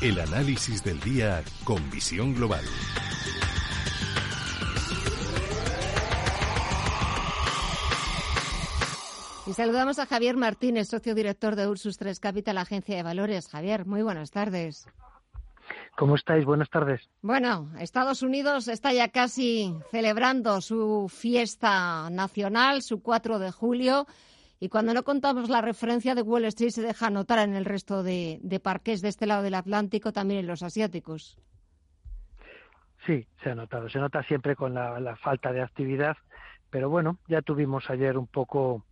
El análisis del día con visión global. Y saludamos a Javier Martínez, socio director de Ursus 3 Capital, agencia de valores. Javier, muy buenas tardes. ¿Cómo estáis? Buenas tardes. Bueno, Estados Unidos está ya casi celebrando su fiesta nacional, su 4 de julio, y cuando no contamos la referencia de Wall Street se deja notar en el resto de, parques de este lado del Atlántico, también en los asiáticos. Sí, se ha notado. Se nota siempre con la falta de actividad, pero bueno, ya tuvimos ayer un poco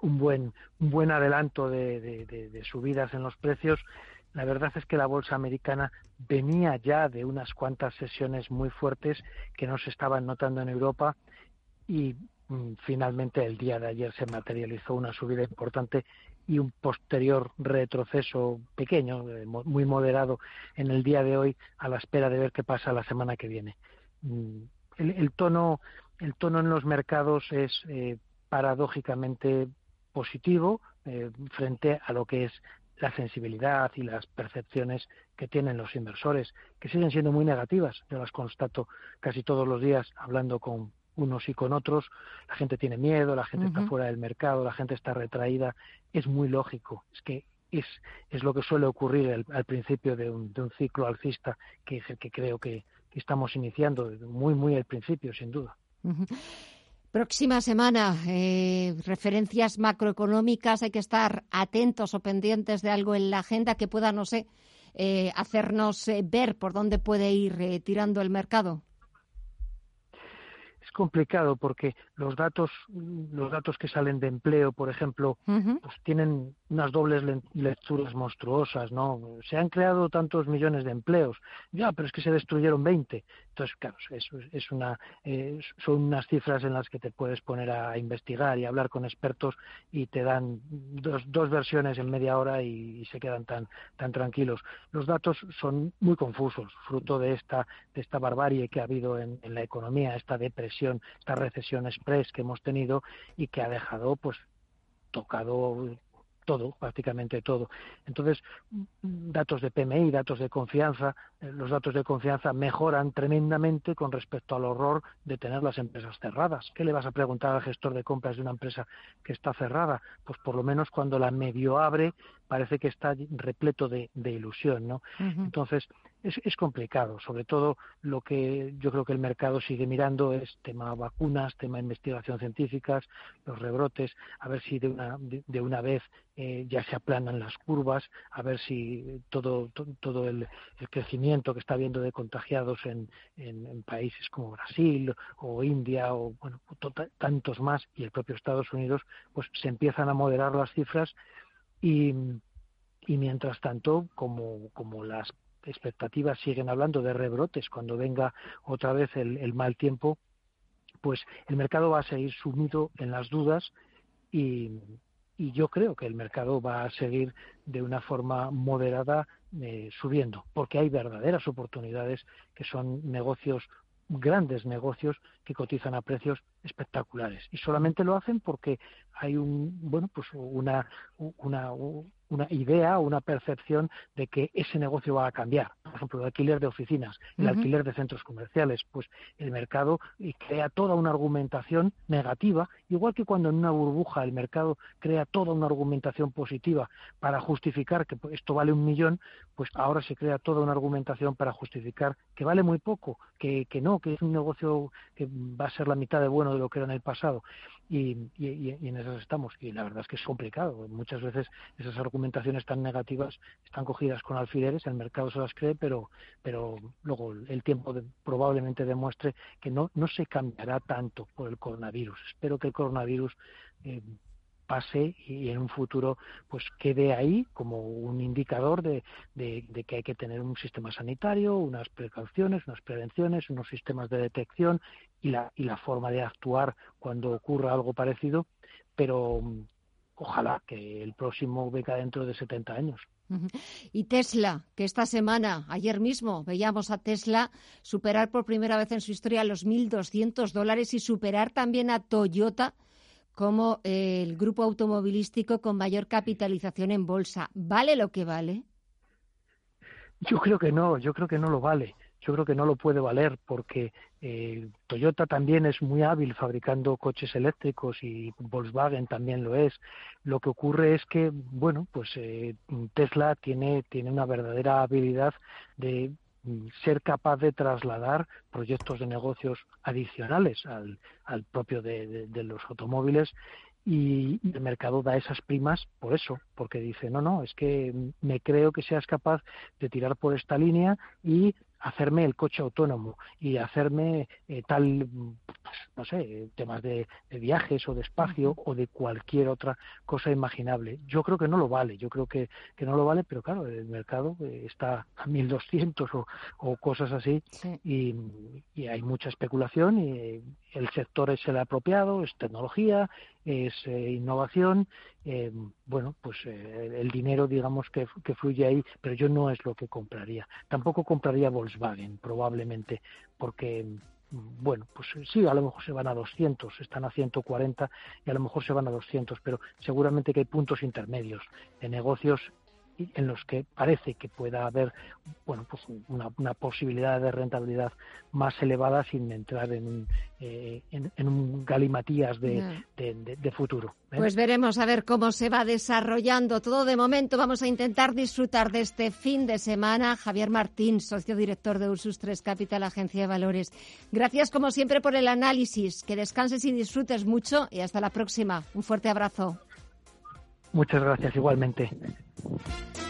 un buen, buen adelanto de, subidas en los precios. La verdad es que la bolsa americana venía ya de unas cuantas sesiones muy fuertes que no se estaban notando en Europa y finalmente el día de ayer se materializó una subida importante y un posterior retroceso pequeño, eh, muy moderado en el día de hoy a la espera de ver qué pasa la semana que viene. Mm, el, tono el tono en los mercados es eh, paradójicamente positivo eh, frente a lo que es la sensibilidad y las percepciones que tienen los inversores, que siguen siendo muy negativas. Yo las constato casi todos los días hablando con unos y con otros. La gente tiene miedo, la gente está fuera del mercado, la gente está retraída. Es muy lógico. Es que es, es lo que suele ocurrir al, principio de un, de un, ciclo alcista, que es el que creo que, estamos iniciando, muy, muy al principio, sin duda. Próxima semana, eh, referencias macroeconómicas, hay que estar atentos o pendientes de algo en la agenda que pueda, no sé, eh, hacernos eh, ver por dónde puede ir tirando el mercado complicado porque los datos los datos que salen de empleo por ejemplo pues tienen unas dobles lecturas monstruosas no se han creado tantos millones de empleos. Ya pero es que se destruyeron 20 entonces claro eso es una eh, son unas cifras en las que te puedes poner a investigar y hablar con expertos y te dan dos, dos versiones en media hora y, se quedan tan tan tranquilos. Los datos son muy confusos fruto de esta de esta barbarie que ha habido en la economía esta depresión esta recesión express que hemos tenido y que ha dejado pues tocado todo, prácticamente todo. Entonces, datos de PMI, datos de confianza, eh, los datos de confianza mejoran tremendamente con respecto al horror de tener las empresas cerradas. ¿Qué le vas a preguntar al gestor de compras de una empresa que está cerrada? Pues por lo menos cuando la medio abre parece que está repleto de, ilusión, ¿no? Entonces, es, complicado. Sobre todo lo que yo creo que el mercado sigue mirando es tema vacunas, tema investigación científicas, los rebrotes, a ver si de una, de, una vez eh, ya se aplanan las curvas, a ver si todo, todo, el, crecimiento que está habiendo de contagiados en, en, países como Brasil o India o bueno, tantos más y el propio Estados Unidos, pues se empiezan a moderar las cifras y, y mientras tanto, como, como las expectativas siguen hablando de rebrotes cuando venga otra vez el, mal tiempo, pues el mercado va a seguir sumido en las dudas y, yo creo que el mercado va a seguir de una forma moderada eh, subiendo, porque hay verdaderas oportunidades que son negocios grandes negocios que cotizan a precios espectaculares y solamente lo hacen porque hay un bueno pues una una una idea, una percepción de que ese negocio va a cambiar. Ejemplo, el alquiler de oficinas, el alquiler de centros comerciales, pues el mercado crea toda una argumentación negativa, igual que cuando en una burbuja el mercado crea toda una argumentación positiva para justificar que esto vale un millón, pues ahora se crea toda una argumentación para justificar que vale muy poco, que, que no, que es un negocio que va a ser la mitad de bueno de lo que era en el pasado. Y, en esas estamos. Y la verdad es que es complicado. Muchas veces esas argumentaciones tan negativas están cogidas con alfileres, el mercado se las cree, pero, pero luego el tiempo probablemente demuestre que no, no se cambiará tanto por el coronavirus. Espero que el coronavirus eh, pase y en un futuro pues quede ahí como un indicador de, de, que hay que tener un sistema sanitario, unas precauciones, unas prevenciones, unos sistemas de detección y la, y la forma de actuar cuando ocurra algo parecido, pero ojalá que el próximo venga dentro de 70 años. Y Tesla, que esta semana, ayer mismo, veíamos a Tesla superar por primera vez en su historia los 1.200 dólares y superar también a Toyota como el grupo automovilístico con mayor capitalización en bolsa. ¿Vale lo que vale? Yo creo que no, yo creo que no lo vale yo creo que no lo puede valer porque eh, Toyota también es muy hábil fabricando coches eléctricos y Volkswagen también lo es. Lo que ocurre es que, bueno, pues eh, Tesla tiene, tiene una verdadera habilidad de mm, ser capaz de trasladar proyectos de negocios adicionales al, al propio de, de los automóviles y el mercado da esas primas por eso, porque dice, no, no, es que me creo que seas capaz de tirar por esta línea y hacerme el coche autónomo y hacerme eh, tal, pues, no sé, temas de, viajes o de espacio o de cualquier otra cosa imaginable. Yo creo que no lo vale, yo creo que, que no lo vale, pero claro, el mercado eh, está a 1200 o, o cosas así y, y, hay mucha especulación y el sector es el apropiado, es tecnología, es eh, innovación, eh, bueno, pues eh, el dinero, digamos, que, que, fluye ahí, pero yo no es lo que compraría. Tampoco compraría Volkswagen, probablemente, porque, bueno, pues sí, a lo mejor se van a 200, están a 140 y a lo mejor se van a 200, pero seguramente que hay puntos intermedios de negocios en los que parece que pueda haber bueno pues una, posibilidad de rentabilidad más elevada sin entrar en un, eh, en, un galimatías de, de, futuro. ¿eh? Pues veremos a ver cómo se va desarrollando todo de momento. Vamos a intentar disfrutar de este fin de semana. Javier Martín, socio director de Ursus 3 Capital, Agencia de Valores. Gracias como siempre por el análisis. Que descanses y disfrutes mucho y hasta la próxima. Un fuerte abrazo. Muchas gracias igualmente.